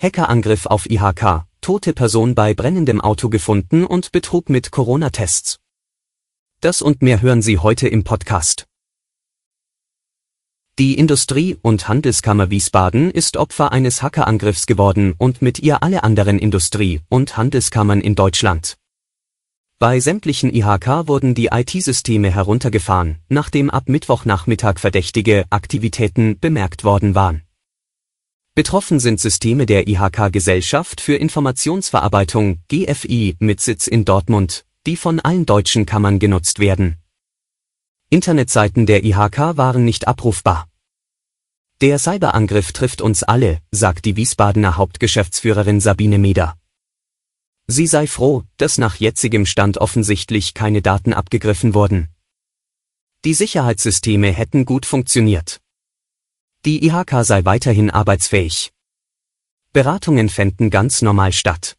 Hackerangriff auf IHK, tote Person bei brennendem Auto gefunden und Betrug mit Corona-Tests. Das und mehr hören Sie heute im Podcast. Die Industrie- und Handelskammer Wiesbaden ist Opfer eines Hackerangriffs geworden und mit ihr alle anderen Industrie- und Handelskammern in Deutschland. Bei sämtlichen IHK wurden die IT-Systeme heruntergefahren, nachdem ab Mittwochnachmittag verdächtige Aktivitäten bemerkt worden waren. Betroffen sind Systeme der IHK Gesellschaft für Informationsverarbeitung GFI mit Sitz in Dortmund, die von allen deutschen Kammern genutzt werden. Internetseiten der IHK waren nicht abrufbar. Der Cyberangriff trifft uns alle, sagt die Wiesbadener Hauptgeschäftsführerin Sabine Meder. Sie sei froh, dass nach jetzigem Stand offensichtlich keine Daten abgegriffen wurden. Die Sicherheitssysteme hätten gut funktioniert. Die IHK sei weiterhin arbeitsfähig. Beratungen fänden ganz normal statt.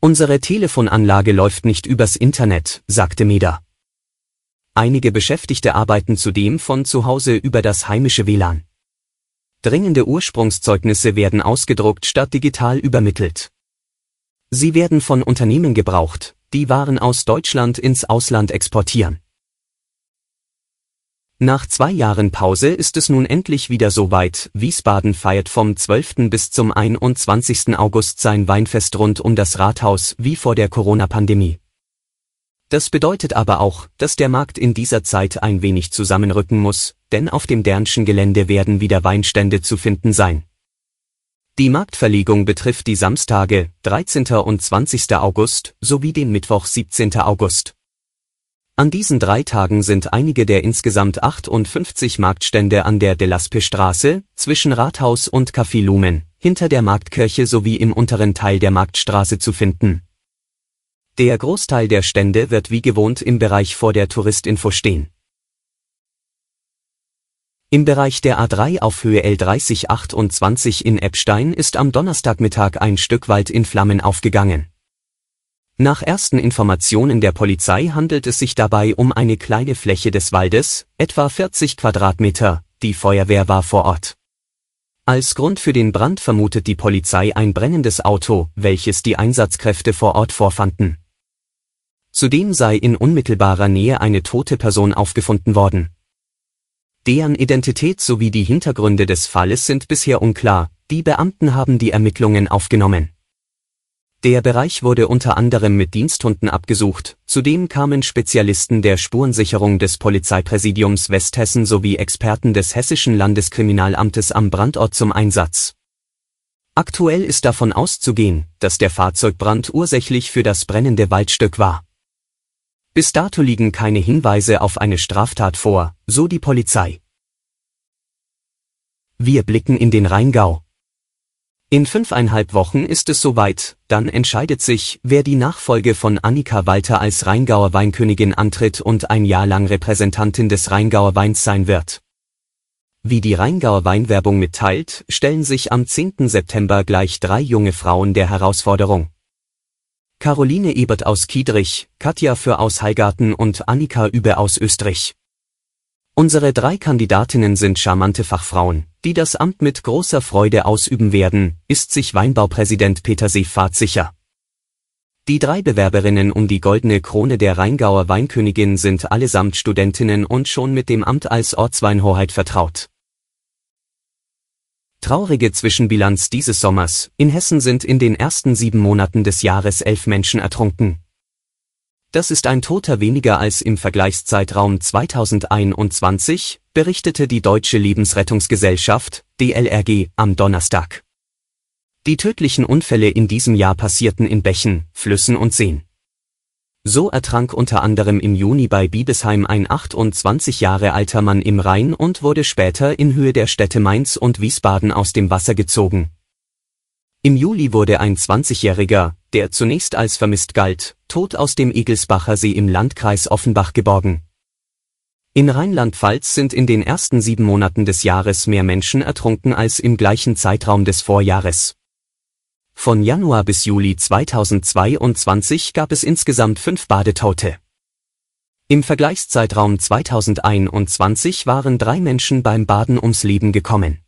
Unsere Telefonanlage läuft nicht übers Internet, sagte Meda. Einige Beschäftigte arbeiten zudem von zu Hause über das heimische WLAN. Dringende Ursprungszeugnisse werden ausgedruckt statt digital übermittelt. Sie werden von Unternehmen gebraucht, die Waren aus Deutschland ins Ausland exportieren. Nach zwei Jahren Pause ist es nun endlich wieder soweit. Wiesbaden feiert vom 12. bis zum 21. August sein Weinfest rund um das Rathaus wie vor der Corona-Pandemie. Das bedeutet aber auch, dass der Markt in dieser Zeit ein wenig zusammenrücken muss, denn auf dem Dernschen Gelände werden wieder Weinstände zu finden sein. Die Marktverlegung betrifft die Samstage 13. und 20. August sowie den Mittwoch 17. August. An diesen drei Tagen sind einige der insgesamt 58 Marktstände an der Delaspe Straße, zwischen Rathaus und Café Lumen, hinter der Marktkirche sowie im unteren Teil der Marktstraße zu finden. Der Großteil der Stände wird wie gewohnt im Bereich vor der Touristinfo stehen. Im Bereich der A3 auf Höhe L3028 in Eppstein ist am Donnerstagmittag ein Stück Wald in Flammen aufgegangen. Nach ersten Informationen der Polizei handelt es sich dabei um eine kleine Fläche des Waldes, etwa 40 Quadratmeter, die Feuerwehr war vor Ort. Als Grund für den Brand vermutet die Polizei ein brennendes Auto, welches die Einsatzkräfte vor Ort vorfanden. Zudem sei in unmittelbarer Nähe eine tote Person aufgefunden worden. Deren Identität sowie die Hintergründe des Falles sind bisher unklar, die Beamten haben die Ermittlungen aufgenommen. Der Bereich wurde unter anderem mit Diensthunden abgesucht, zudem kamen Spezialisten der Spurensicherung des Polizeipräsidiums Westhessen sowie Experten des Hessischen Landeskriminalamtes am Brandort zum Einsatz. Aktuell ist davon auszugehen, dass der Fahrzeugbrand ursächlich für das brennende Waldstück war. Bis dato liegen keine Hinweise auf eine Straftat vor, so die Polizei. Wir blicken in den Rheingau. In fünfeinhalb Wochen ist es soweit, dann entscheidet sich, wer die Nachfolge von Annika Walter als Rheingauer Weinkönigin antritt und ein Jahr lang Repräsentantin des Rheingauer Weins sein wird. Wie die Rheingauer Weinwerbung mitteilt, stellen sich am 10. September gleich drei junge Frauen der Herausforderung. Caroline Ebert aus Kiedrich, Katja für aus Heigarten und Annika Übe aus Österreich. Unsere drei Kandidatinnen sind charmante Fachfrauen, die das Amt mit großer Freude ausüben werden, ist sich Weinbaupräsident Peter Seefahrt sicher. Die drei Bewerberinnen um die goldene Krone der Rheingauer Weinkönigin sind allesamt Studentinnen und schon mit dem Amt als Ortsweinhoheit vertraut. Traurige Zwischenbilanz dieses Sommers. In Hessen sind in den ersten sieben Monaten des Jahres elf Menschen ertrunken. Das ist ein Toter weniger als im Vergleichszeitraum 2021, berichtete die Deutsche Lebensrettungsgesellschaft, DLRG, am Donnerstag. Die tödlichen Unfälle in diesem Jahr passierten in Bächen, Flüssen und Seen. So ertrank unter anderem im Juni bei Biebesheim ein 28 Jahre alter Mann im Rhein und wurde später in Höhe der Städte Mainz und Wiesbaden aus dem Wasser gezogen. Im Juli wurde ein 20-Jähriger, der zunächst als vermisst galt, tot aus dem Egelsbacher See im Landkreis Offenbach geborgen. In Rheinland-Pfalz sind in den ersten sieben Monaten des Jahres mehr Menschen ertrunken als im gleichen Zeitraum des Vorjahres. Von Januar bis Juli 2022 gab es insgesamt fünf Badetote. Im Vergleichszeitraum 2021 waren drei Menschen beim Baden ums Leben gekommen.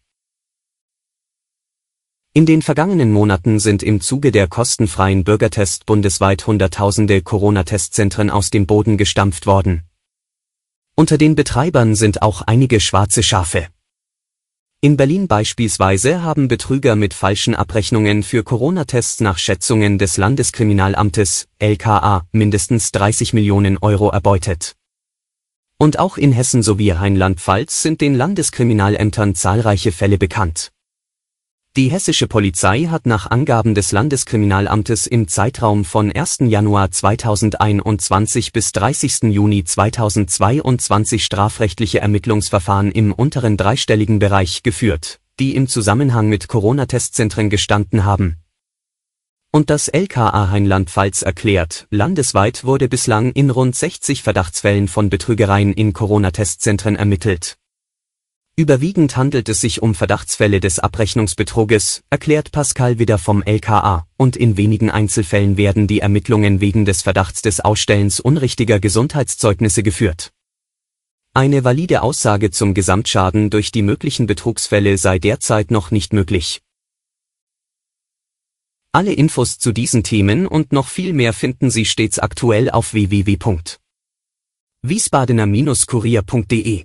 In den vergangenen Monaten sind im Zuge der kostenfreien Bürgertest bundesweit Hunderttausende Corona-Testzentren aus dem Boden gestampft worden. Unter den Betreibern sind auch einige schwarze Schafe. In Berlin beispielsweise haben Betrüger mit falschen Abrechnungen für Corona-Tests nach Schätzungen des Landeskriminalamtes LKA mindestens 30 Millionen Euro erbeutet. Und auch in Hessen sowie Rheinland-Pfalz sind den Landeskriminalämtern zahlreiche Fälle bekannt. Die hessische Polizei hat nach Angaben des Landeskriminalamtes im Zeitraum von 1. Januar 2021 bis 30. Juni 2022 strafrechtliche Ermittlungsverfahren im unteren dreistelligen Bereich geführt, die im Zusammenhang mit Corona-Testzentren gestanden haben. Und das LKA Rheinland-Pfalz erklärt, landesweit wurde bislang in rund 60 Verdachtsfällen von Betrügereien in Corona-Testzentren ermittelt Überwiegend handelt es sich um Verdachtsfälle des Abrechnungsbetruges, erklärt Pascal Widder vom LKA, und in wenigen Einzelfällen werden die Ermittlungen wegen des Verdachts des Ausstellens unrichtiger Gesundheitszeugnisse geführt. Eine valide Aussage zum Gesamtschaden durch die möglichen Betrugsfälle sei derzeit noch nicht möglich. Alle Infos zu diesen Themen und noch viel mehr finden Sie stets aktuell auf www.wiesbadener-kurier.de